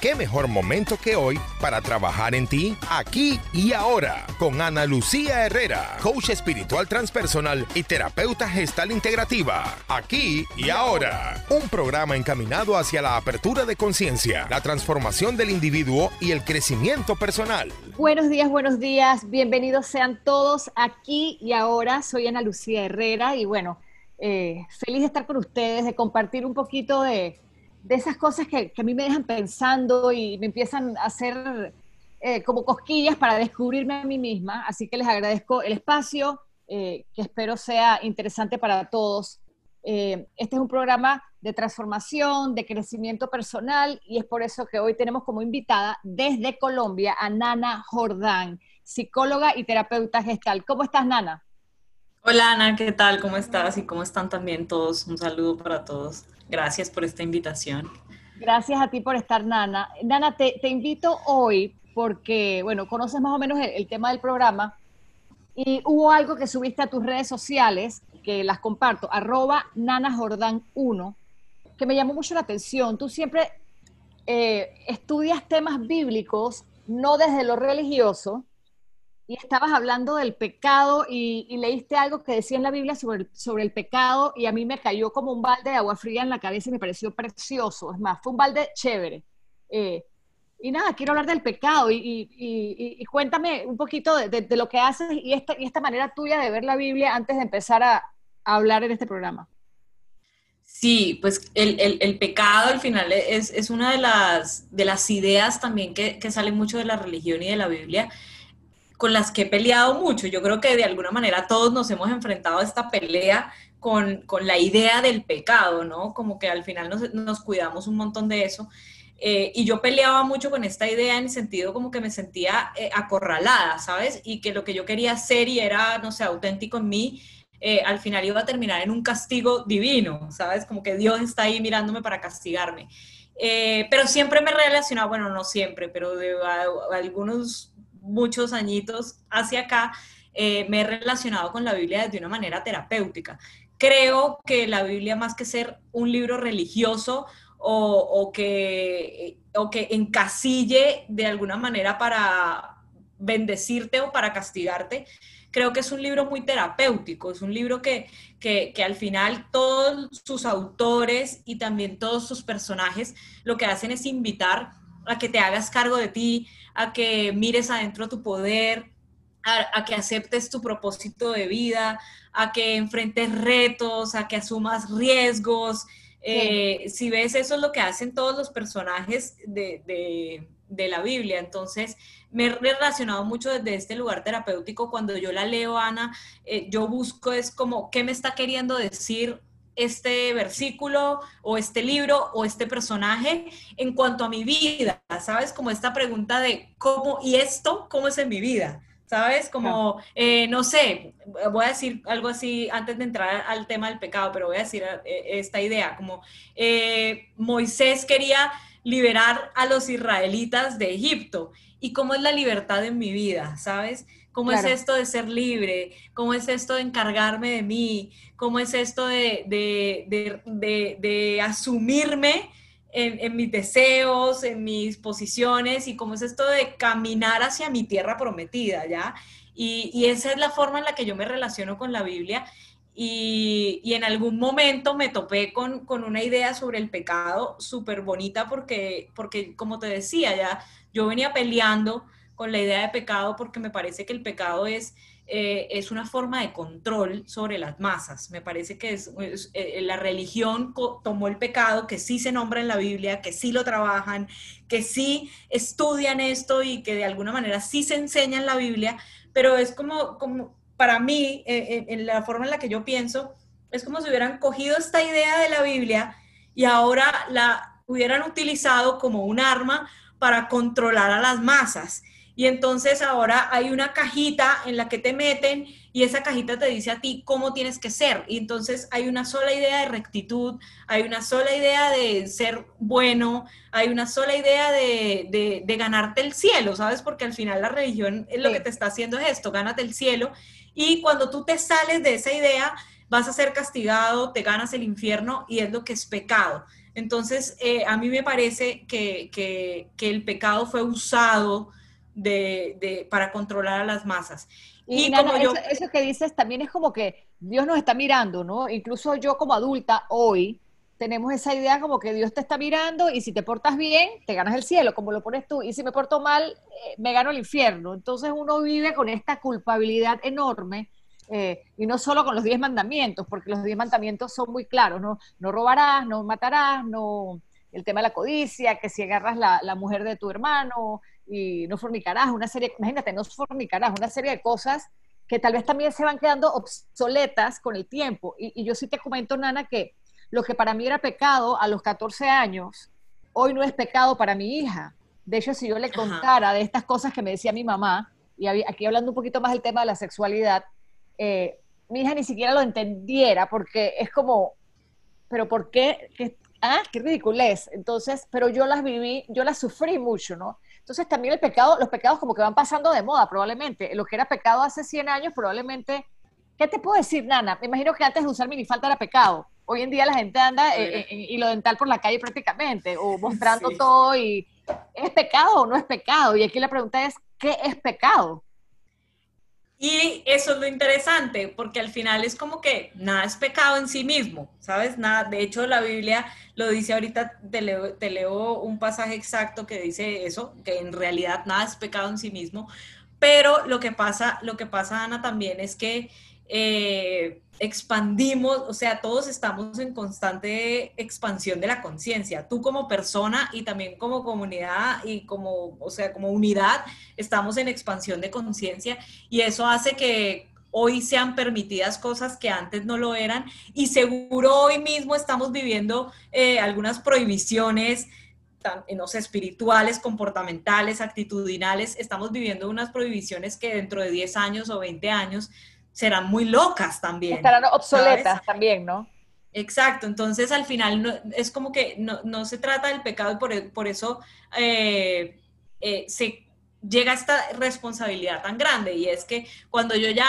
qué mejor momento que hoy para trabajar en ti, aquí y ahora, con Ana Lucía Herrera, coach espiritual transpersonal y terapeuta gestal integrativa. Aquí y ahora, un programa encaminado hacia la apertura de conciencia, la transformación del individuo y el crecimiento personal. Buenos días, buenos días, bienvenidos sean todos aquí y ahora. Soy Ana Lucía Herrera y bueno, eh, feliz de estar con ustedes, de compartir un poquito de de esas cosas que, a mí me dejan pensando y me empiezan a hacer eh, como cosquillas para descubrirme a mí misma. Así que les agradezco el espacio, eh, que espero sea interesante para todos. Eh, este es un programa de transformación, de crecimiento personal y es por eso que hoy tenemos como invitada desde Colombia a Nana Jordán, psicóloga y terapeuta gestal. ¿Cómo estás, Nana? Hola, Ana, ¿qué tal? ¿Cómo estás? ¿Y cómo están también todos? Un saludo para todos. Gracias por esta invitación. Gracias a ti por estar, Nana. Nana, te, invito hoy porque, bueno, conoces más o menos el, tema del programa y hubo algo que subiste a tus redes sociales, que las comparto, arroba nanajordan1, que me llamó mucho la atención. Tú siempre eh, estudias temas bíblicos, no desde lo religioso, y estabas hablando del pecado y, leíste algo que decía en la Biblia sobre el, sobre el pecado y a mí me cayó como un balde de agua fría en la cabeza y me pareció precioso. Es más, fue un balde chévere. Eh, y nada, quiero hablar del pecado y, cuéntame un poquito de, lo que haces y esta, y esta manera tuya de ver la Biblia antes de empezar a, hablar en este programa. Sí, pues el, pecado al final es, una de las, de las ideas también que, que sale mucho de la religión y de la Biblia con las que he peleado mucho. Yo creo que de alguna manera todos nos hemos enfrentado a esta pelea con, la idea del pecado, ¿no? Como que al final nos, cuidamos un montón de eso. Eh, y yo peleaba mucho con esta idea en el sentido como que me sentía eh, acorralada, ¿sabes? Y que lo que yo quería hacer y era, no sé, auténtico en mí, eh, al final iba a terminar en un castigo divino, ¿sabes? Como que Dios está ahí mirándome para castigarme. pero siempre me he relacionado, bueno, no siempre, pero de algunos muchos añitos hacia acá, eh, me he relacionado con la Biblia de una manera terapéutica. Creo que la Biblia, más que ser un libro religioso o, que, o que encasille de alguna manera para bendecirte o para castigarte, creo que es un libro muy terapéutico, es un libro que, que, que, al final todos sus autores y también todos sus personajes lo que hacen es invitar a que te hagas cargo de ti, a que mires adentro tu poder, a, que aceptes tu propósito de vida, a que enfrentes retos, a que asumas riesgos. Eh, si ves, eso es lo que hacen todos los personajes de, la Biblia. Entonces, me he relacionado mucho desde este lugar terapéutico. Cuando yo la leo, Ana, eh, yo busco es como, ¿qué me está queriendo decir este versículo o este libro o este personaje en cuanto a mi vida, ¿sabes? Como esta pregunta de cómo, ¿y esto cómo es en mi vida? ¿Sabes? Como, eh, no sé, voy a decir algo así antes de entrar al tema del pecado, pero voy a decir eh, esta idea, como eh, Moisés quería liberar a los israelitas de Egipto. ¿Y cómo es la libertad en mi vida? ¿Sabes? ¿Cómo es esto de ser libre? ¿Cómo es esto de encargarme de mí? ¿Cómo es esto de, de, asumirme en, mis deseos, en mis posiciones? ¿Y cómo es esto de caminar hacia mi tierra prometida, ya? Y, esa es la forma en la que yo me relaciono con la Biblia. Y, en algún momento me topé con, con una idea sobre el pecado súper bonita porque, porque, como te decía, ya yo venía peleando con la idea de pecado porque me parece que el pecado es, eh, es una forma de control sobre las masas. Me parece que es, eh, la religión tomó el pecado, que sí se nombra en la Biblia, que sí lo trabajan, que sí estudian esto y que de alguna manera sí se enseña en la Biblia, pero es como, como para mí, eh, en la forma en la que yo pienso, es como si hubieran cogido esta idea de la Biblia y ahora la hubieran utilizado como un arma para controlar a las masas. Y entonces ahora hay una cajita en la que te meten y esa cajita te dice a ti cómo tienes que ser. Y entonces hay una sola idea de rectitud, hay una sola idea de ser bueno, hay una sola idea de, ganarte el cielo, ¿sabes? Porque al final la religión es lo que te está haciendo es esto, gánate el cielo. Y cuando tú te sales de esa idea, vas a ser castigado, te ganas el infierno y es lo que es pecado. Entonces, eh, a mí me parece que, el pecado fue usado de, para controlar a las masas. Y, como yo... eso, que dices también es como que Dios nos está mirando, ¿no? Incluso yo como adulta hoy tenemos esa idea como que Dios te está mirando y si te portas bien, te ganas el cielo, como lo pones tú, y si me porto mal, eh, me gano el infierno. Entonces uno vive con esta culpabilidad enorme eh, y no solo con los diez mandamientos, porque los diez mandamientos son muy claros, ¿no? No robarás, no matarás, no el tema de la codicia, que si agarras la, la mujer de tu hermano y no fornicarás, una serie, imagínate, no fornicarás, una serie de cosas que tal vez también se van quedando obsoletas con el tiempo. Y, y yo sí te comento, Nana, que lo que para mí era pecado a los 14 años, hoy no es pecado para mi hija. De hecho, si yo le contara de estas cosas que me decía mi mamá, y aquí hablando un poquito más del tema de la sexualidad, eh, mi hija ni siquiera lo entendiera porque es como, pero ¿por qué? ¿Qué, ah, qué ridiculez. Entonces, pero yo las viví, yo las sufrí mucho, ¿no? Entonces también el pecado, los pecados como que van pasando de moda probablemente. Lo que era pecado hace 100 años probablemente, ¿qué te puedo decir, Nana? Me imagino que antes de usar minifalda era pecado. Hoy en día la gente anda eh, y lo dental por la calle prácticamente, o mostrando todo y ¿es pecado o no es pecado? Y aquí la pregunta es, ¿qué es pecado? Y eso es lo interesante, porque al final es como que nada es pecado en sí mismo, ¿sabes? Nada, de hecho la Biblia lo dice ahorita, te leo, te leo un pasaje exacto que dice eso, que en realidad nada es pecado en sí mismo, pero lo que pasa, lo que pasa, Ana, también es que eh, expandimos, o sea, todos estamos en constante expansión de la conciencia. Tú como persona y también como comunidad y como, o sea, como unidad, estamos en expansión de conciencia y eso hace que hoy sean permitidas cosas que antes no lo eran y seguro hoy mismo estamos viviendo eh, algunas prohibiciones no sé, espirituales, comportamentales, actitudinales, estamos viviendo unas prohibiciones que dentro de 10 años o 20 años serán muy locas también. Estarán obsoletas también, ¿no? Exacto, entonces al final es como que no, se trata del pecado y por, por eso eh, eh, se llega a esta responsabilidad tan grande y es que cuando yo ya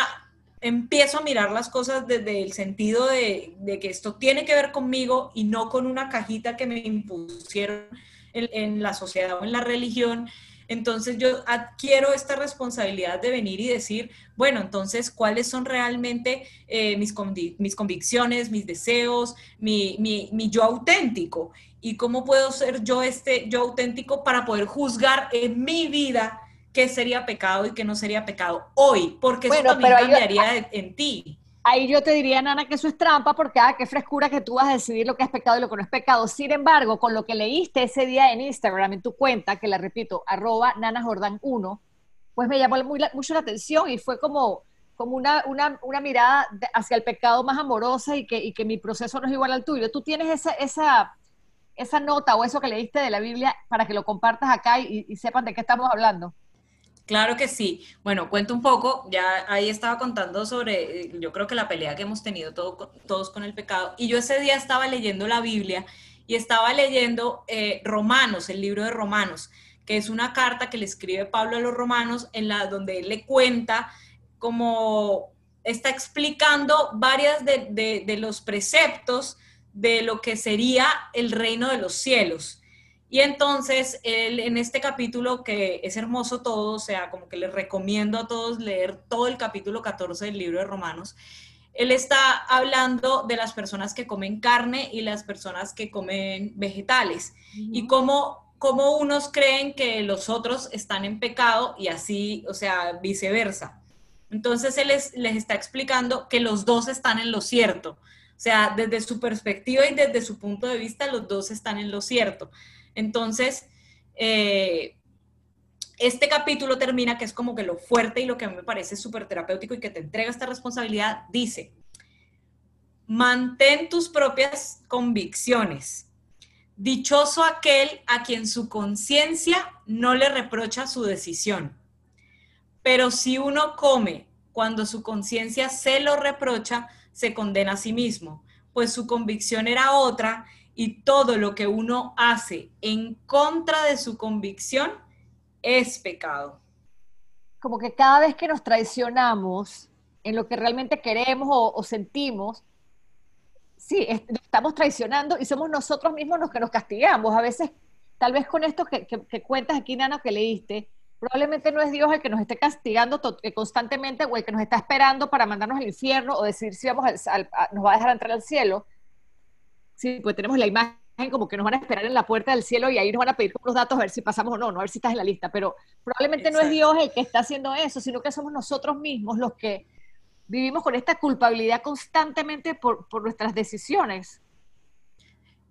empiezo a mirar las cosas desde el sentido de, que esto tiene que ver conmigo y no con una cajita que me impusieron en, en la sociedad o en la religión, entonces yo adquiero esta responsabilidad de venir y decir, bueno, entonces, ¿cuáles son realmente eh, mis, mis convicciones, mis deseos, mi, mi, yo auténtico? ¿Y cómo puedo ser yo este yo auténtico para poder juzgar en mi vida qué sería pecado y qué no sería pecado hoy? Porque eso también cambiaría en ti ahí yo te diría, Nana, que eso es trampa, porque, ah, qué frescura que tú vas a decidir lo que es pecado y lo que no es pecado. Sin embargo, con lo que leíste ese día en Instagram, en tu cuenta, que la repito, arroba nanajordan1, pues me llamó mucho la atención y fue como, como una, una, una mirada hacia el pecado más amorosa y que, y que mi proceso no es igual al tuyo. Tú tienes esa, esa, esa nota o eso que leíste de la Biblia para que lo compartas acá y, y sepan de qué estamos hablando. Claro que sí. Bueno, cuento un poco, ya ahí estaba contando sobre, eh, yo creo que la pelea que hemos tenido todos con el pecado. Y yo ese día estaba leyendo la Biblia y estaba leyendo eh, Romanos, el libro de Romanos, que es una carta que le escribe Pablo a los romanos en la donde él le cuenta como está explicando varias de, de los preceptos de lo que sería el reino de los cielos. Y entonces, él, en este capítulo, que es hermoso todo, o sea, como que les recomiendo a todos leer todo el capítulo 14 del libro de Romanos, él está hablando de las personas que comen carne y las personas que comen vegetales y cómo, cómo, unos creen que los otros están en pecado y así, o sea, viceversa. Entonces él les, les está explicando que los dos están en lo cierto. O sea, desde su perspectiva y desde su punto de vista, los dos están en lo cierto. Entonces, eh, este capítulo termina, que es como que lo fuerte y lo que a mí me parece súper terapéutico y que te entrega esta responsabilidad, dice, mantén tus propias convicciones. Dichoso aquel a quien su conciencia no le reprocha su decisión. Pero si uno come cuando su conciencia se lo reprocha, se condena a sí mismo, pues su convicción era otra y todo lo que uno hace en contra de su convicción es pecado. Como que cada vez que nos traicionamos en lo que realmente queremos o, sentimos, sí, estamos traicionando y somos nosotros mismos los que nos castigamos. A veces, tal vez con esto que, cuentas aquí, Nana, que leíste, probablemente no es Dios el que nos esté castigando constantemente o el que nos está esperando para mandarnos al infierno o decidir si vamos al, nos va a dejar entrar al cielo. Sí, pues tenemos la imagen como que nos van a esperar en la puerta del cielo y ahí nos van a pedir los datos a ver si pasamos o no, no a ver si estás en la lista, pero probablemente no es Dios el que está haciendo eso, sino que somos nosotros mismos los que vivimos con esta culpabilidad constantemente por, nuestras decisiones.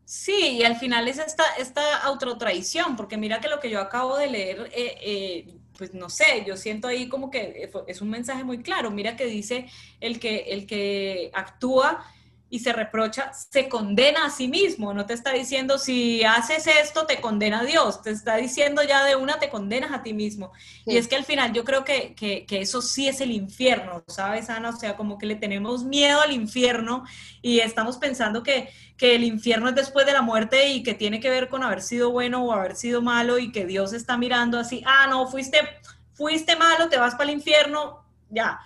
Sí, y al final es esta, esta autotraición, porque mira que lo que yo acabo de leer, eh, eh, pues no sé, yo siento ahí como que es un mensaje muy claro. Mira que dice el que, el que actúa y se reprocha, se condena a sí mismo, no te está diciendo si haces esto te condena a Dios, te está diciendo ya de una te condenas a ti mismo. Y es que al final yo creo que, que, eso sí es el infierno, ¿sabes, Ana? O sea, como que le tenemos miedo al infierno y estamos pensando que, que el infierno es después de la muerte y que tiene que ver con haber sido bueno o haber sido malo y que Dios está mirando así, ah, no, fuiste, fuiste malo, te vas para el infierno, ya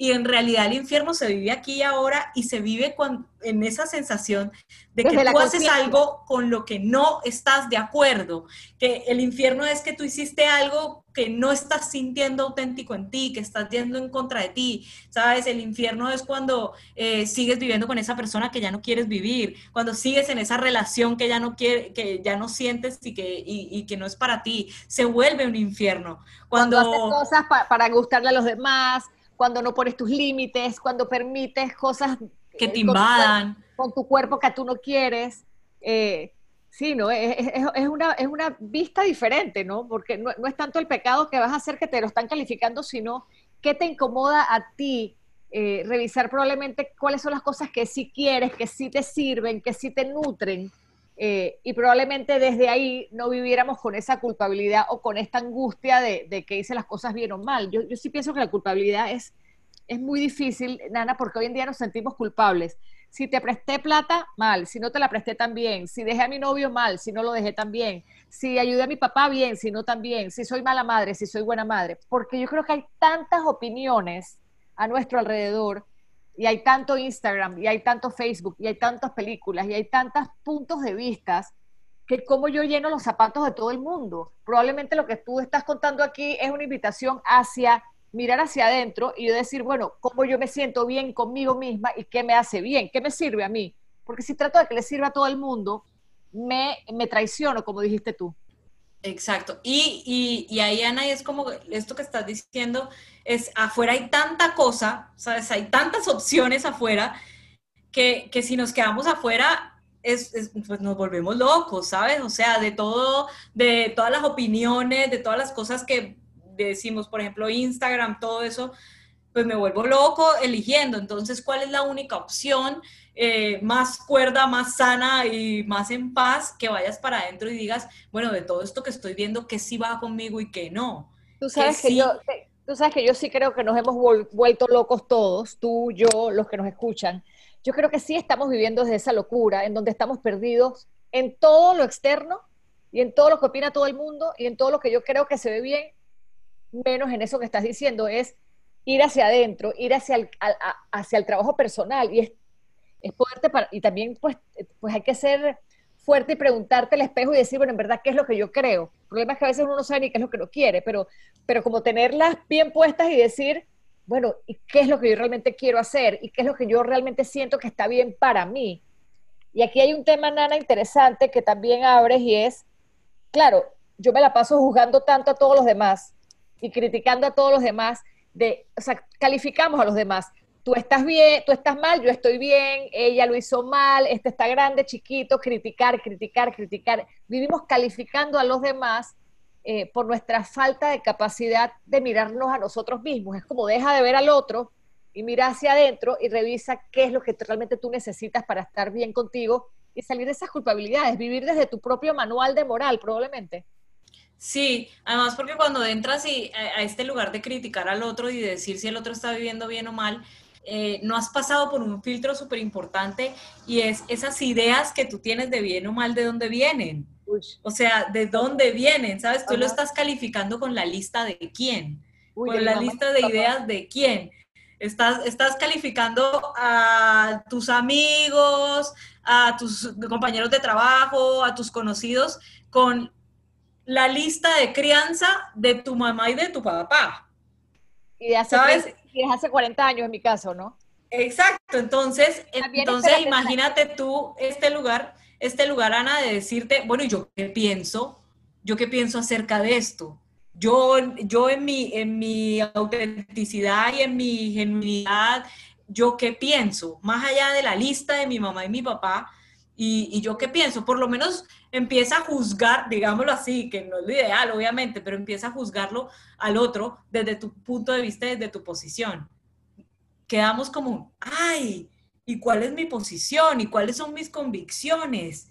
y en realidad el infierno se vive aquí y ahora y se vive en esa sensación de que tú haces algo con lo que no estás de acuerdo, que el infierno es que tú hiciste algo que no estás sintiendo auténtico en ti, que estás yendo en contra de ti, ¿sabes? El infierno es cuando eh, sigues viviendo con esa persona que ya no quieres vivir, cuando sigues en esa relación que ya no quiere, que ya no sientes y que, y, que no es para ti, se vuelve un infierno. Cuando, cuando haces cosas para gustarle a los demás, cuando no pones tus límites, cuando permites cosas que te invadan. Con tu, cuerpo que tú no quieres. Eh, sí, ¿no? Es, una, es una vista diferente, ¿no? Porque no, es tanto el pecado que vas a hacer que te lo están calificando, sino qué te incomoda a ti eh, revisar probablemente cuáles son las cosas que sí quieres, que sí te sirven, que sí te nutren. Eh, y probablemente desde ahí no viviéramos con esa culpabilidad o con esta angustia de, que hice las cosas bien o mal. Yo, sí pienso que la culpabilidad es, es muy difícil, Nana, porque hoy en día nos sentimos culpables. Si te presté plata, mal. Si no te la presté tan bien. Si dejé a mi novio, mal. Si no lo dejé tan bien. Si ayudé a mi papá, bien. Si no, tan bien. Si soy mala madre, si soy buena madre. Porque yo creo que hay tantas opiniones a nuestro alrededor y hay tanto Instagram, y hay tanto Facebook, y hay tantas películas, y hay tantos puntos de vistas, que como yo lleno los zapatos de todo el mundo. Probablemente lo que tú estás contando aquí es una invitación hacia mirar hacia adentro y decir, bueno, cómo yo me siento bien conmigo misma y qué me hace bien, qué me sirve a mí. Porque si trato de que le sirva a todo el mundo, me, me traiciono, como dijiste tú. Exacto. Y, y, y, ahí, Ana, es como esto que estás diciendo, es afuera hay tanta cosa, ¿sabes? Hay tantas opciones afuera que, que si nos quedamos afuera, es, pues nos volvemos locos, ¿sabes? O sea, de todo, de todas las opiniones, de todas las cosas que decimos, por ejemplo, Instagram, todo eso, pues me vuelvo loco eligiendo. Entonces, ¿cuál es la única opción? Eh, más cuerda, más sana y más en paz, que vayas para adentro y digas, bueno, de todo esto que estoy viendo, que sí va conmigo y que no. Tú sabes que, yo, tú sabes que yo sí creo que nos hemos vuelto locos todos, tú, yo, los que nos escuchan. Yo creo que sí estamos viviendo desde esa locura, en donde estamos perdidos en todo lo externo y en todo lo que opina todo el mundo y en todo lo que yo creo que se ve bien, menos en eso que estás diciendo, es ir hacia adentro, ir hacia el, hacia el trabajo personal. Y es es poderte para, y también pues, pues hay que ser fuerte y preguntarte al espejo y decir, bueno, en verdad, ¿qué es lo que yo creo? El problema es que a veces uno no sabe ni qué es lo que no quiere, pero, pero como tenerlas bien puestas y decir, bueno, ¿y qué es lo que yo realmente quiero hacer? ¿Y qué es lo que yo realmente siento que está bien para mí? Y aquí hay un tema, Nana, interesante que también abres y es, claro, yo me la paso juzgando tanto a todos los demás y criticando a todos los demás, de, o sea, calificamos a los demás tú estás bien, tú estás mal, yo estoy bien, ella lo hizo mal, este está grande, chiquito, criticar, criticar, criticar. Vivimos calificando a los demás eh, por nuestra falta de capacidad de mirarnos a nosotros mismos. Es como deja de ver al otro y mira hacia adentro y revisa qué es lo que realmente tú necesitas para estar bien contigo y salir de esas culpabilidades, vivir desde tu propio manual de moral probablemente. Sí, además porque cuando entras y a, a este lugar de criticar al otro y decir si el otro está viviendo bien o mal, eh, no has pasado por un filtro súper importante y es esas ideas que tú tienes de bien o mal, ¿de dónde vienen? O sea, ¿de dónde vienen? ¿Sabes? Tú lo estás calificando con la lista de quién, con la lista de ideas de quién. Estás, estás calificando a tus amigos, a tus compañeros de trabajo, a tus conocidos con la lista de crianza de tu mamá y de tu papá. Y de hace, ¿sabes? Y hace 40 años en mi caso, ¿no? Exacto, entonces, entonces imagínate tú este lugar, este lugar, Ana, de decirte, bueno, ¿yo qué pienso? ¿Yo qué pienso acerca de esto? Yo, yo en, mi, en mi autenticidad y en mi genuinidad, ¿yo qué pienso? Más allá de la lista de mi mamá y mi papá, y, y yo qué pienso, por lo menos empieza a juzgar, digámoslo así, que no es lo ideal, obviamente, pero empieza a juzgarlo al otro desde tu punto de vista, desde tu posición quedamos como, ay, ¿y cuál es mi posición? ¿Y cuáles son mis convicciones?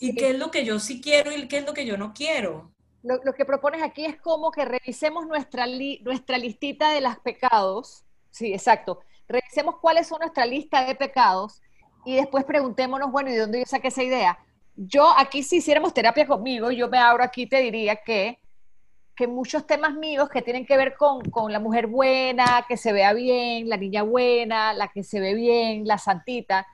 ¿Y qué es lo que yo sí quiero y qué es lo que yo no quiero? Lo, que propones aquí es como que revisemos nuestra, nuestra listita de los pecados. Sí, exacto. Revisemos cuáles son nuestra lista de pecados y después preguntémonos, bueno, ¿y de dónde yo saqué esa idea? Yo aquí si hiciéramos terapia conmigo, yo me abro aquí te diría que que muchos temas míos que tienen que ver con, la mujer buena, que se vea bien, la niña buena, la que se ve bien, la santita,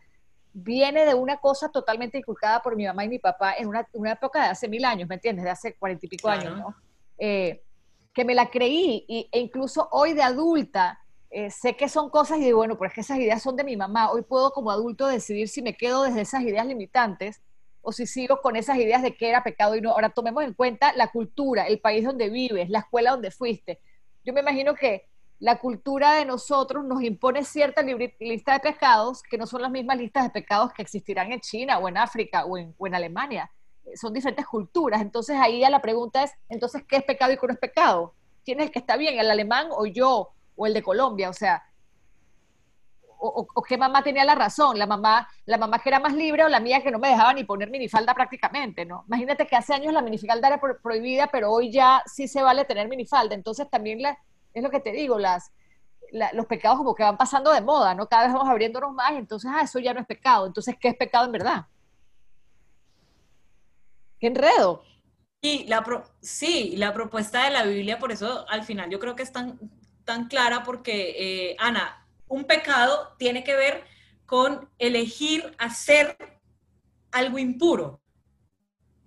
viene de una cosa totalmente inculcada por mi mamá y mi papá en una, época de hace mil años, ¿me entiendes? De hace cuarenta y pico años, ¿no? Eh, que me la creí y, e incluso hoy de adulta eh, sé que son cosas y digo, bueno, pero es que esas ideas son de mi mamá. Hoy puedo como adulto decidir si me quedo desde esas ideas limitantes o si sigo con esas ideas de que era pecado y no. Ahora tomemos en cuenta la cultura, el país donde vives, la escuela donde fuiste. Yo me imagino que la cultura de nosotros nos impone cierta lista de pecados que no son las mismas listas de pecados que existirán en China o en África o en, Alemania. Son diferentes culturas. Entonces ahí ya la pregunta es, entonces, ¿qué es pecado y qué no es pecado? ¿Quién es el que está bien, el alemán o yo o el de Colombia? O sea, o, qué mamá tenía la razón, la mamá, la mamá que era más libre o la mía que no me dejaba ni poner minifalda prácticamente, ¿no? Imagínate que hace años la minifalda era prohibida, pero hoy ya sí se vale tener minifalda. Entonces también la, es lo que te digo, las, los pecados como que van pasando de moda, ¿no? Cada vez vamos abriéndonos más, entonces, ah, eso ya no es pecado. Entonces, ¿qué es pecado en verdad? ¡Qué enredo! Y la sí, la propuesta de la Biblia, por eso al final yo creo que es tan, tan clara, porque, eh, Ana, un pecado tiene que ver con elegir hacer algo impuro,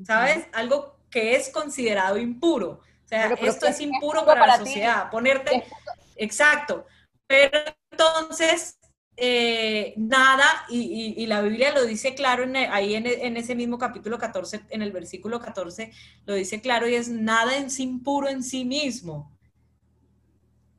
¿sabes? Algo que es considerado impuro. O sea, esto es impuro para, la sociedad, ponerte... Exacto. Pero entonces, eh, nada, y, la Biblia lo dice claro ahí en, en, ese mismo capítulo 14, en el versículo 14, lo dice claro y es nada en sí impuro en sí mismo.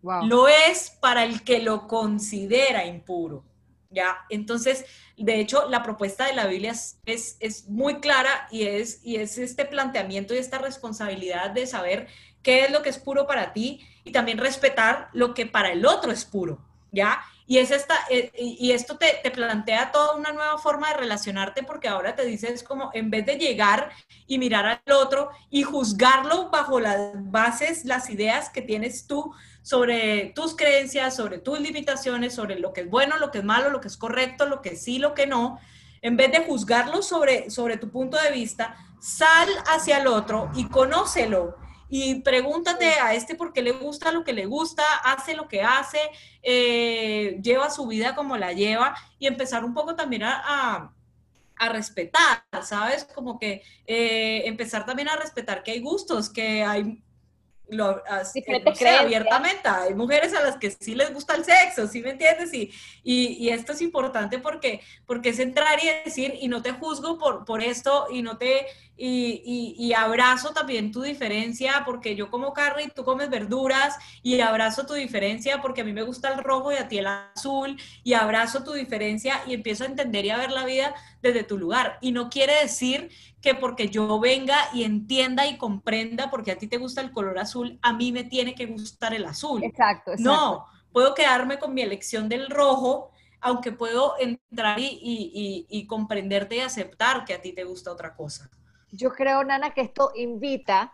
Lo es para el que lo considera impuro. ¿ya? Entonces, de hecho, la propuesta de la Biblia es, es, muy clara y es, y es este planteamiento y esta responsabilidad de saber qué es lo que es puro para ti y también respetar lo que para el otro es puro, ¿ya? Y, es esta, eh, y esto te, te, plantea toda una nueva forma de relacionarte porque ahora te dices como en vez de llegar y mirar al otro y juzgarlo bajo las bases, las ideas que tienes tú, sobre tus creencias, sobre tus limitaciones, sobre lo que es bueno, lo que es malo, lo que es correcto, lo que sí, lo que no, en vez de juzgarlo sobre, sobre tu punto de vista, sal hacia el otro y conócelo. Y pregúntate a este por qué le gusta lo que le gusta, hace lo que hace, eh, lleva su vida como la lleva y empezar un poco también a, respetar, ¿sabes? Como que eh, empezar también a respetar que hay gustos, que hay lo, abiertamente. Hay mujeres a las que sí les gusta el sexo, ¿sí me entiendes? Y, y, esto es importante porque, porque es entrar y decir, y no te juzgo por, por esto, y no te, y, y, abrazo también tu diferencia, porque yo como carne y tú comes verduras, y abrazo tu diferencia porque a mí me gusta el rojo y a ti el azul, y abrazo tu diferencia y empiezo a entender y a ver la vida desde tu lugar. Y no quiere decir que porque yo venga y entienda y comprenda porque a ti te gusta el color azul, a mí me tiene que gustar el azul. Exacto. exacto. No, puedo quedarme con mi elección del rojo, aunque puedo entrar y, comprenderte y aceptar que a ti te gusta otra cosa. Yo creo, Nana, que esto invita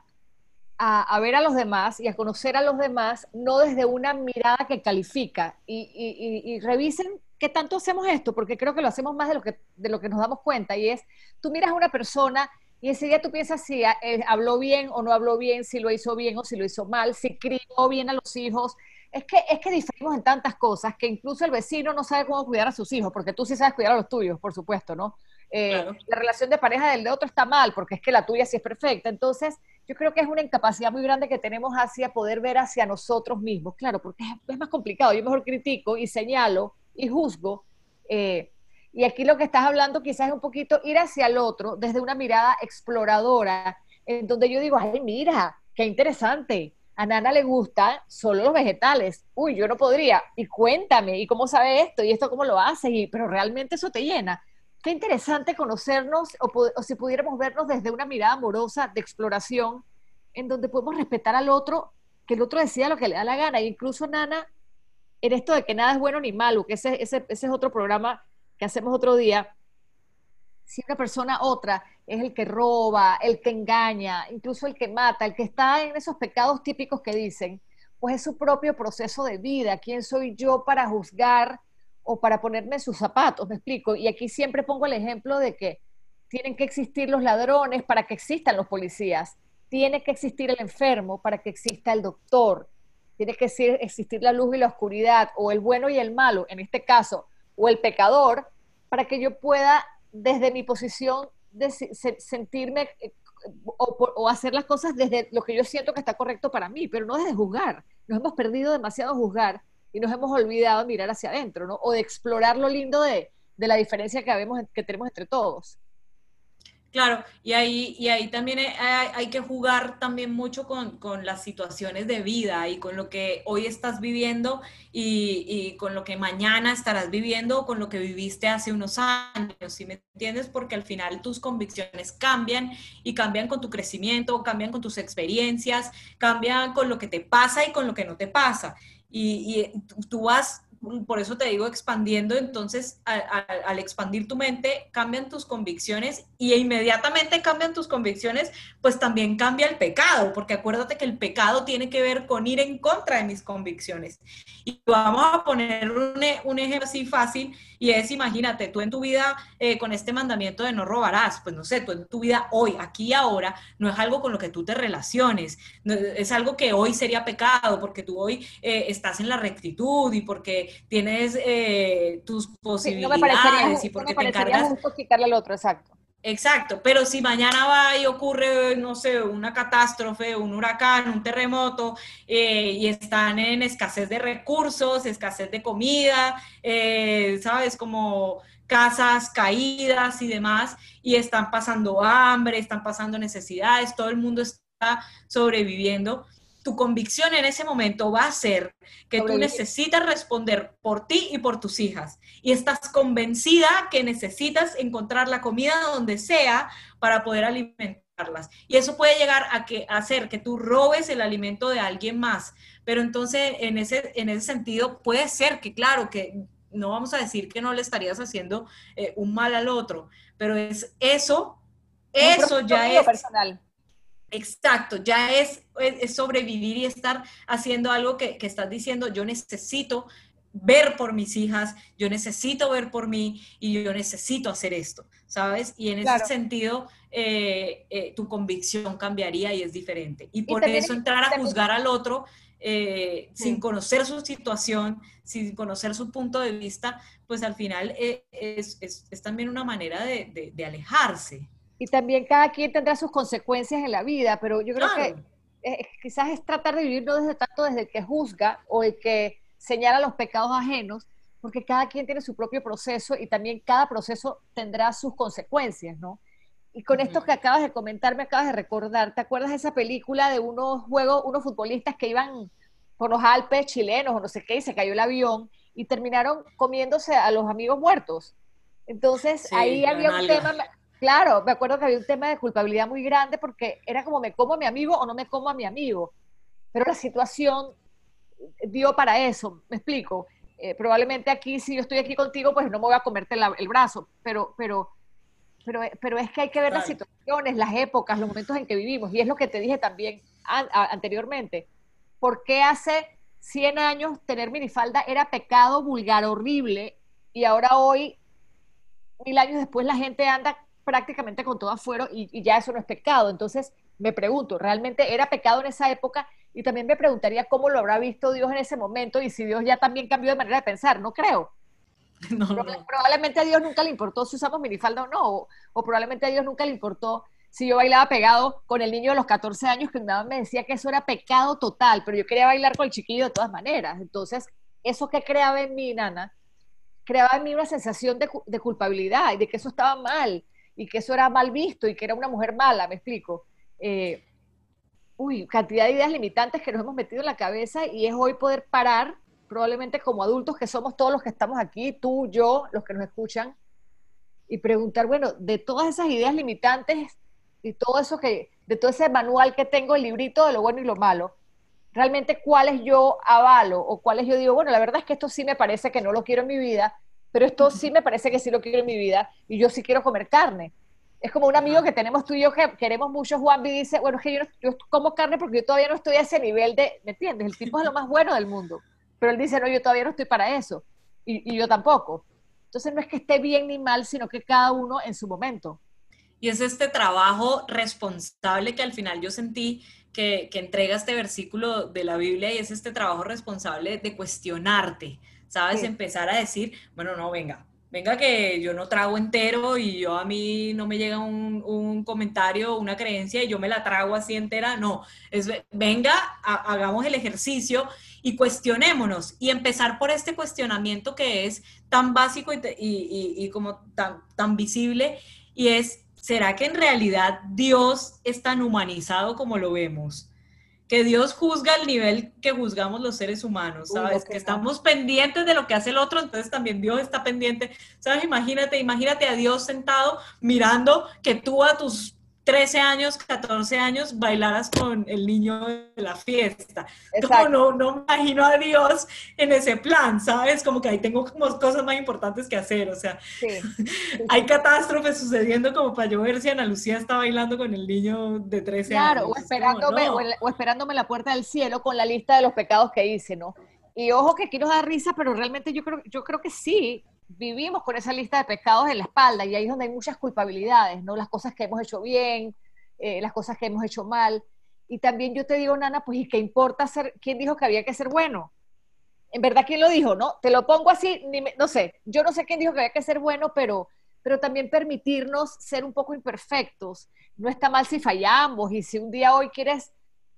a, a, ver a los demás y a conocer a los demás, no desde una mirada que califica. Y, revisen qué tanto hacemos esto, porque creo que lo hacemos más de lo que, de lo que nos damos cuenta. Y es, tú miras a una persona y enseguida tú piensas si eh, habló bien o no habló bien, si lo hizo bien o si lo hizo mal, si crió bien a los hijos. Es que, es que diferimos en tantas cosas que incluso el vecino no sabe cómo cuidar a sus hijos, porque tú sí sabes cuidar a los tuyos, por supuesto, ¿no? Eh, la relación de pareja del de otro está mal, porque es que la tuya sí es perfecta. Entonces, yo creo que es una incapacidad muy grande que tenemos hacia poder ver hacia nosotros mismos, claro, porque es, más complicado. Yo mejor critico y señalo y juzgo. Eh, y aquí lo que estás hablando quizás es un poquito ir hacia el otro desde una mirada exploradora, en donde yo digo, ay, mira, qué interesante. A Nana le gustan solo los vegetales. Uy, yo no podría. Y cuéntame, ¿y cómo sabe esto? ¿Y esto cómo lo hace? Y, pero realmente eso te llena qué interesante conocernos o, si pudiéramos vernos desde una mirada amorosa de exploración, en donde podemos respetar al otro, que el otro decida lo que le da la gana. E incluso, Nana, en esto de que nada es bueno ni malo, que ese, ese, es otro programa que hacemos otro día, si una persona otra es el que roba, el que engaña, incluso el que mata, el que está en esos pecados típicos que dicen, pues es su propio proceso de vida. ¿Quién soy yo para juzgar o para ponerme sus zapatos, me explico. Y aquí siempre pongo el ejemplo de que tienen que existir los ladrones para que existan los policías, tiene que existir el enfermo para que exista el doctor, tiene que existir la luz y la oscuridad, o el bueno y el malo, en este caso, o el pecador, para que yo pueda, desde mi posición, sentirme eh, o, o, hacer las cosas desde lo que yo siento que está correcto para mí, pero no desde juzgar. Nos hemos perdido demasiado juzgar y nos hemos olvidado de mirar hacia adentro, ¿no? O de explorar lo lindo de, la diferencia que, que tenemos entre todos. Claro, y ahí, y ahí también hay, que jugar también mucho con, las situaciones de vida y con lo que hoy estás viviendo y, con lo que mañana estarás viviendo o con lo que viviste hace unos años, ¿sí me entiendes? Porque al final tus convicciones cambian y cambian con tu crecimiento, cambian con tus experiencias, cambian con lo que te pasa y con lo que no te pasa y, tú vas por eso te digo expandiendo, entonces al, expandir tu mente cambian tus convicciones y inmediatamente cambian tus convicciones, pues también cambia el pecado, porque acuérdate que el pecado tiene que ver con ir en contra de mis convicciones. Y vamos a poner un, un ejemplo así fácil y es, imagínate, tú en tu vida eh, con este mandamiento de no robarás, pues no sé, tú en tu vida hoy, aquí y ahora, no es algo con lo que tú te relaciones, es algo que hoy sería pecado, porque tú hoy eh, estás en la rectitud y porque tienes eh, tus posibilidades y porque te encargas... quitarle al otro, exacto. Exacto, pero si mañana va y ocurre, no sé, una catástrofe, un huracán, un terremoto, eh, y están en escasez de recursos, escasez de comida, eh, ¿sabes? Como casas caídas y demás, y están pasando hambre, están pasando necesidades, todo el mundo está sobreviviendo tu convicción en ese momento va a ser que tú necesitas responder por ti y por tus hijas. Y estás convencida que necesitas encontrar la comida donde sea para poder alimentarlas. Y eso puede llegar a, que, hacer que tú robes el alimento de alguien más. Pero entonces, en ese, en ese sentido, puede ser que, claro, que no vamos a decir que no le estarías haciendo eh, un mal al otro, pero es eso, eso ya es... Personal Exacto, ya es, sobrevivir y estar haciendo algo que, estás diciendo, yo necesito ver por mis hijas, yo necesito ver por mí y yo necesito hacer esto, ¿sabes? Y en ese sentido, eh, eh, tu convicción cambiaría y es diferente. Y por eso entrar a juzgar al otro eh, sin conocer su situación, sin conocer su punto de vista, pues al final es, también una manera de alejarse y también cada quien tendrá sus consecuencias en la vida, pero yo creo que eh, quizás es tratar de vivir no desde tanto desde el que juzga o el que señala los pecados ajenos, porque cada quien tiene su propio proceso y también cada proceso tendrá sus consecuencias, ¿no? Y con esto que acabas de comentar, me acabas de recordar, ¿te acuerdas de esa película de unos juegos, unos futbolistas que iban por los Alpes chilenos o no sé qué, y se cayó el avión y terminaron comiéndose a los amigos muertos? Entonces ahí había un tema, Claro, me acuerdo que había un tema de culpabilidad muy grande porque era como me como a mi amigo o no me como a mi amigo. Pero la situación dio para eso, me explico. Eh, probablemente aquí, si yo estoy aquí contigo, pues no me voy a comerte el brazo, pero, pero, pero, pero es que hay que ver las situaciones, las épocas, los momentos en que vivimos. Y es lo que te dije también anteriormente. ¿Por qué hace 100 años tener minifalda era pecado vulgar, horrible, y ahora hoy, mil años después, la gente anda prácticamente con todo afuera y, y ya eso no es pecado. Entonces, me pregunto, ¿realmente era pecado en esa época? Y también me preguntaría cómo lo habrá visto Dios en ese momento y si Dios ya también cambió de manera de pensar, no creo. Probablemente a Dios nunca le importó si usamos minifalda o no, o, probablemente a Dios nunca le importó si yo bailaba pegado con el niño de los 14 años, que me decía que eso era pecado total, pero yo quería bailar con el chiquillo de todas maneras. Entonces, eso que creaba en mí, Nana, creaba en mí una sensación de, de culpabilidad y de que eso estaba mal y que eso era mal visto y que era una mujer mala, me explico. Eh, uy, cantidad de ideas limitantes que nos hemos metido en la cabeza y es hoy poder parar, probablemente como adultos que somos todos los que estamos aquí, tú, yo, los que nos escuchan, y preguntar, bueno, de todas esas ideas limitantes y todo eso que, de todo ese manual que tengo, el librito de lo bueno y lo malo, realmente cuáles yo avalo o cuáles yo digo, bueno, la verdad es que esto sí me parece que no lo quiero en mi vida, pero esto sí me parece que sí lo quiero en mi vida y yo sí quiero comer carne. Es como un amigo que tenemos tú y yo que queremos mucho, Juan, y dice, bueno, es que yo, como carne porque yo todavía no estoy a ese nivel de, ¿me entiendes? El tipo es lo más bueno del mundo. Pero él dice, no, yo todavía no estoy para eso. Y, yo tampoco. Entonces no es que esté bien ni mal, sino que cada uno en su momento. Y es este trabajo responsable que al final yo sentí que, que, entrega este versículo de la Biblia y es este trabajo responsable de cuestionarte, ¿sabes? Empezar a decir, bueno, no, venga, venga que yo no trago entero y yo a mí no me llega un, un comentario, una creencia y yo me la trago así entera, no, es, venga, hagamos el ejercicio y cuestionémonos y empezar por este cuestionamiento que es tan básico y, y, y como tan, tan visible y es, ¿será que en realidad Dios es tan humanizado como lo vemos? Que Dios juzga el nivel que juzgamos los seres humanos, ¿sabes? que estamos pendientes de lo que hace el otro, entonces también Dios está pendiente, ¿sabes? Imagínate, imagínate a Dios sentado mirando que tú a tus 13 años, 14 años, bailaras con el niño de la fiesta. Como no, no imagino a Dios en ese plan, ¿sabes? Como que ahí tengo como cosas más importantes que hacer, o sea, hay catástrofes sucediendo como para yo ver si Ana Lucía está bailando con el niño de 13 años. Claro, o esperándome, o, esperándome la puerta del cielo con la lista de los pecados que hice, ¿no? Y ojo que aquí nos da risa, pero realmente yo creo, yo creo que sí, vivimos con esa lista de pecados en la espalda y ahí es donde hay muchas culpabilidades, ¿no? Las cosas que hemos hecho bien, eh, las cosas que hemos hecho mal. Y también yo te digo, Nana, pues, ¿y qué importa ser, quién dijo que había que ser bueno? En verdad, ¿quién lo dijo? No, te lo pongo así, no sé, yo no sé quién dijo que había que ser bueno, pero, pero también permitirnos ser un poco imperfectos. No está mal si fallamos y si un día hoy quieres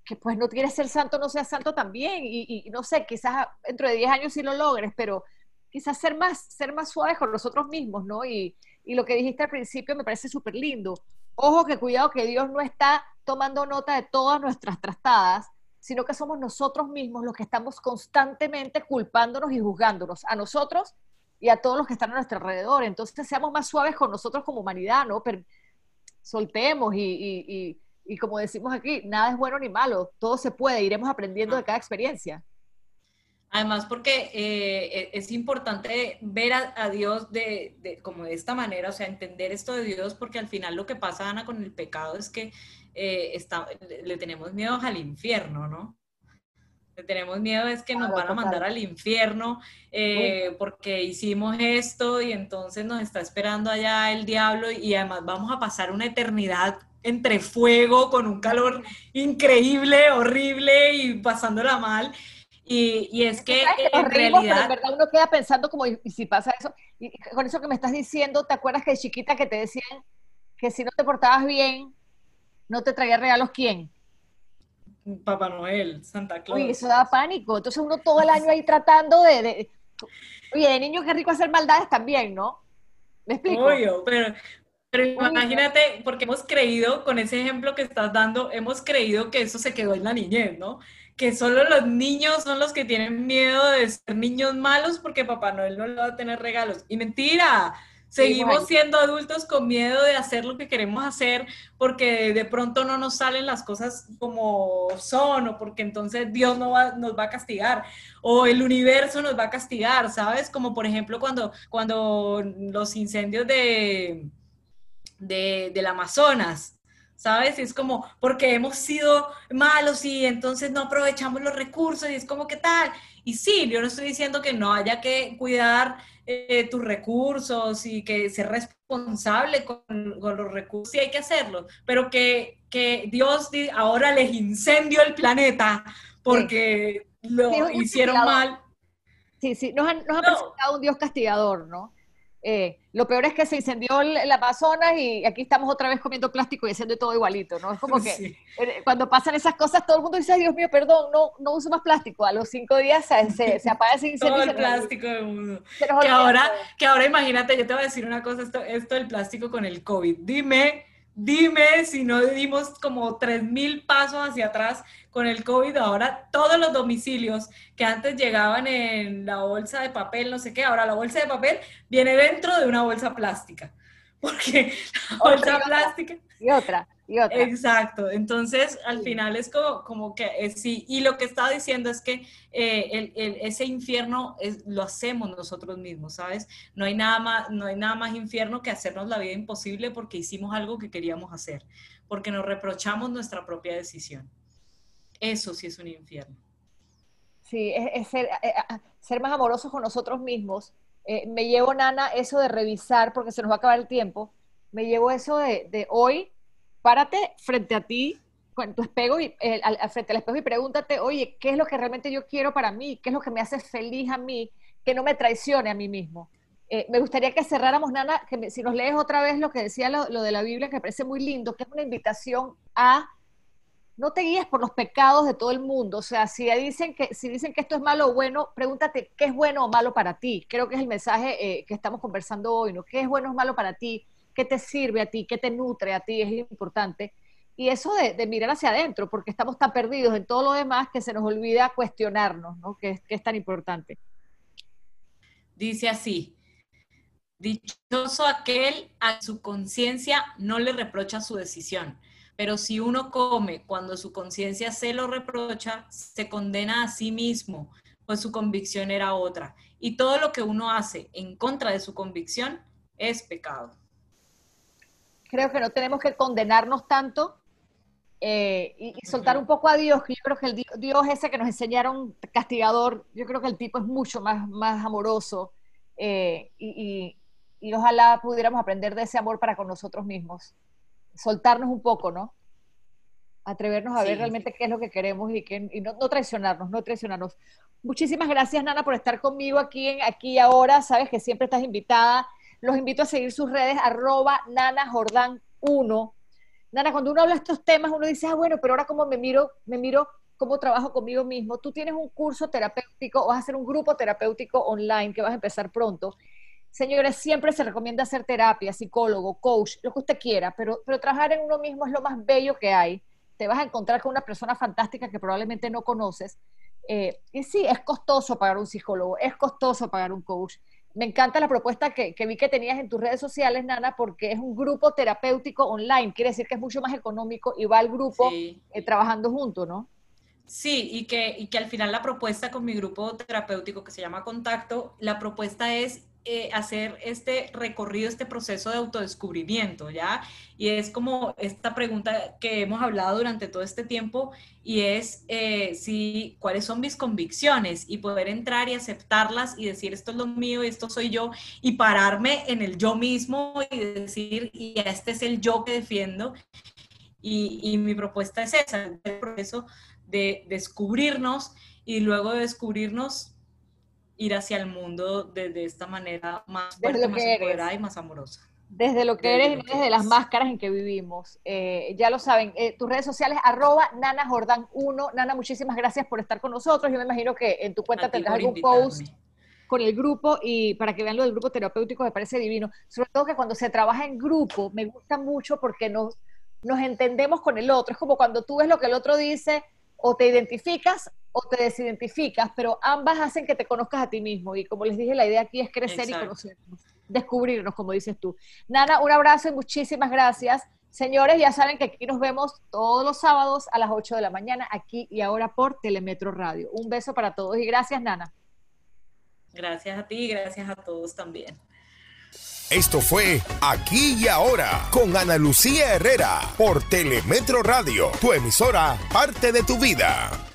que pues no quieres ser santo, no seas santo también. Y, y no sé, quizás dentro de 10 años sí lo logres, pero quizás ser más, ser más suaves con nosotros mismos, ¿no? Y, y lo que dijiste al principio me parece súper lindo. Ojo que cuidado que Dios no está tomando nota de todas nuestras trastadas, sino que somos nosotros mismos los que estamos constantemente culpándonos y juzgándonos a nosotros y a todos los que están a nuestro alrededor. Entonces seamos más suaves con nosotros como humanidad, ¿no? Pero soltemos y, y, y, como decimos aquí, nada es bueno ni malo, todo se puede, iremos aprendiendo de cada experiencia. Además, porque eh, e, es importante ver a, Dios de, como de esta manera, o sea, entender esto de Dios, porque al final lo que pasa, Ana, con el pecado es que eh, está, le tenemos miedo al infierno, ¿no? Le tenemos miedo es que nos van a mandar al infierno eh, porque hicimos esto y entonces nos está esperando allá el diablo y además vamos a pasar una eternidad entre fuego, con un calor increíble, horrible y pasándola mal. Y, es que, en realidad... en verdad uno queda pensando como, y, si pasa eso, y con eso que me estás diciendo, ¿te acuerdas que de chiquita que te decían que si no te portabas bien, no te traía regalos quién? Papá Noel, Santa Claus. Uy, eso da pánico. Entonces uno todo el año ahí tratando de... Oye, de niño qué rico hacer maldades también, ¿no? ¿Me explico? Obvio, pero, pero imagínate, porque hemos creído, con ese ejemplo que estás dando, hemos creído que eso se quedó en la niñez, ¿no? Que solo los niños son los que tienen miedo de ser niños malos porque Papá Noel no le va a tener regalos. Y mentira, seguimos siendo adultos con miedo de hacer lo que queremos hacer porque de pronto no nos salen las cosas como son o porque entonces Dios no nos va a castigar o el universo nos va a castigar, ¿sabes? Como por ejemplo cuando, cuando los incendios de, de, del Amazonas, ¿sabes? Y es como, porque hemos sido malos y entonces no aprovechamos los recursos y es como, ¿qué tal? Y sí, yo no estoy diciendo que no haya que cuidar eh, tus recursos y que ser responsable con, los recursos y hay que hacerlo, pero que, que Dios ahora les incendió el planeta porque lo hicieron mal. Sí, sí, nos han, nos presentado un Dios castigador, ¿no? Eh, lo peor es que se incendió el, Amazonas y aquí estamos otra vez comiendo plástico y haciendo todo igualito, ¿no? Es como que eh, cuando pasan esas cosas todo el mundo dice, Dios mío, perdón, no, no uso más plástico. A los cinco días se, se, apaga ese incendio. Todo el plástico del mundo. Que ahora, que ahora imagínate, yo te voy a decir una cosa, esto, esto del plástico con el COVID. Dime Dime si no dimos como 3.000 pasos hacia atrás con el COVID. Ahora todos los domicilios que antes llegaban en la bolsa de papel, no sé qué, ahora la bolsa de papel viene dentro de una bolsa plástica. Porque la bolsa plástica... Y otra. Exacto, entonces al final es como, como que eh, sí, y lo que estaba diciendo es que eh, ese infierno es, lo hacemos nosotros mismos, ¿sabes? No hay, nada más, no hay nada más infierno que hacernos la vida imposible porque hicimos algo que queríamos hacer, porque nos reprochamos nuestra propia decisión. Eso sí es un infierno. Sí, es, ser, eh, ser, más amorosos con nosotros mismos. Me llevo, Nana, eso de revisar, porque se nos va a acabar el tiempo, me llevo eso de, de hoy párate frente a ti, con tu espejo y, eh, al, frente al espejo y pregúntate, oye, ¿qué es lo que realmente yo quiero para mí? ¿Qué es lo que me hace feliz a mí? Que no me traicione a mí mismo. Eh, me gustaría que cerráramos, Nana, que si nos lees otra vez lo que decía lo, de la Biblia, que me parece muy lindo, que es una invitación a no te guíes por los pecados de todo el mundo. O sea, si dicen que, si dicen que esto es malo o bueno, pregúntate qué es bueno o malo para ti. Creo que es el mensaje eh, que estamos conversando hoy, ¿no? ¿Qué es bueno o malo para ti? qué te sirve a ti, qué te nutre a ti, es importante. Y eso de, mirar hacia adentro, porque estamos tan perdidos en todo lo demás que se nos olvida cuestionarnos, ¿no? Que, que es tan importante. Dice así, dichoso aquel a su conciencia no le reprocha su decisión, pero si uno come cuando su conciencia se lo reprocha, se condena a sí mismo, pues su convicción era otra. Y todo lo que uno hace en contra de su convicción es pecado creo que no tenemos que condenarnos tanto eh, y, soltar un poco a Dios, que yo creo que el Dios, ese que nos enseñaron castigador, yo creo que el tipo es mucho más, más amoroso eh, y, ojalá pudiéramos aprender de ese amor para con nosotros mismos. Soltarnos un poco, ¿no? Atrevernos a ver realmente qué es lo que queremos y, que, no, traicionarnos, no traicionarnos. Muchísimas gracias, Nana, por estar conmigo aquí, en, aquí ahora. Sabes que siempre estás invitada los invito a seguir sus redes, arroba Nana 1. Nana, cuando uno habla de estos temas, uno dice, ah, bueno, pero ahora como me miro, me miro cómo trabajo conmigo mismo. Tú tienes un curso terapéutico, vas a hacer un grupo terapéutico online que vas a empezar pronto. Señores, siempre se recomienda hacer terapia, psicólogo, coach, lo que usted quiera, pero, pero trabajar en uno mismo es lo más bello que hay. Te vas a encontrar con una persona fantástica que probablemente no conoces. Eh, y sí, es costoso pagar un psicólogo, es costoso pagar un coach, me encanta la propuesta que, vi que tenías en tus redes sociales, Nana, porque es un grupo terapéutico online. Quiere decir que es mucho más económico y va el grupo eh, trabajando junto, ¿no? Sí, y que, y que al final la propuesta con mi grupo terapéutico que se llama Contacto, la propuesta es eh, hacer este recorrido, este proceso de autodescubrimiento, ¿ya? Y es como esta pregunta que hemos hablado durante todo este tiempo y es eh, si cuáles son mis convicciones y poder entrar y aceptarlas y decir esto es lo mío y esto soy yo y pararme en el yo mismo y decir y este es el yo que defiendo. Y, y mi propuesta es esa, el proceso de descubrirnos y luego de descubrirnos ir hacia el mundo desde esta manera más fuerte, más empoderada y más amorosa. Desde lo que eres y desde las máscaras en que vivimos. Eh, ya lo saben, eh, tus redes sociales, arroba Nana Jordán 1. Nana, muchísimas gracias por estar con nosotros. Yo me imagino que en tu cuenta tendrás algún post con el grupo y para que vean lo del grupo terapéutico me parece divino. Sobre todo que cuando se trabaja en grupo me gusta mucho porque nos, nos entendemos con el otro. Es como cuando tú ves lo que el otro dice o te identificas o te desidentificas, pero ambas hacen que te conozcas a ti mismo. Y como les dije, la idea aquí es crecer y conocernos, descubrirnos, como dices tú. Nana, un abrazo y muchísimas gracias. Señores, ya saben que aquí nos vemos todos los sábados a las 8 de la mañana, aquí y ahora por Telemetro Radio. Un beso para todos y gracias, Nana. Gracias a ti y gracias a todos también. Esto fue Aquí y Ahora con Ana Lucía Herrera por Telemetro Radio, tu emisora, parte de tu vida.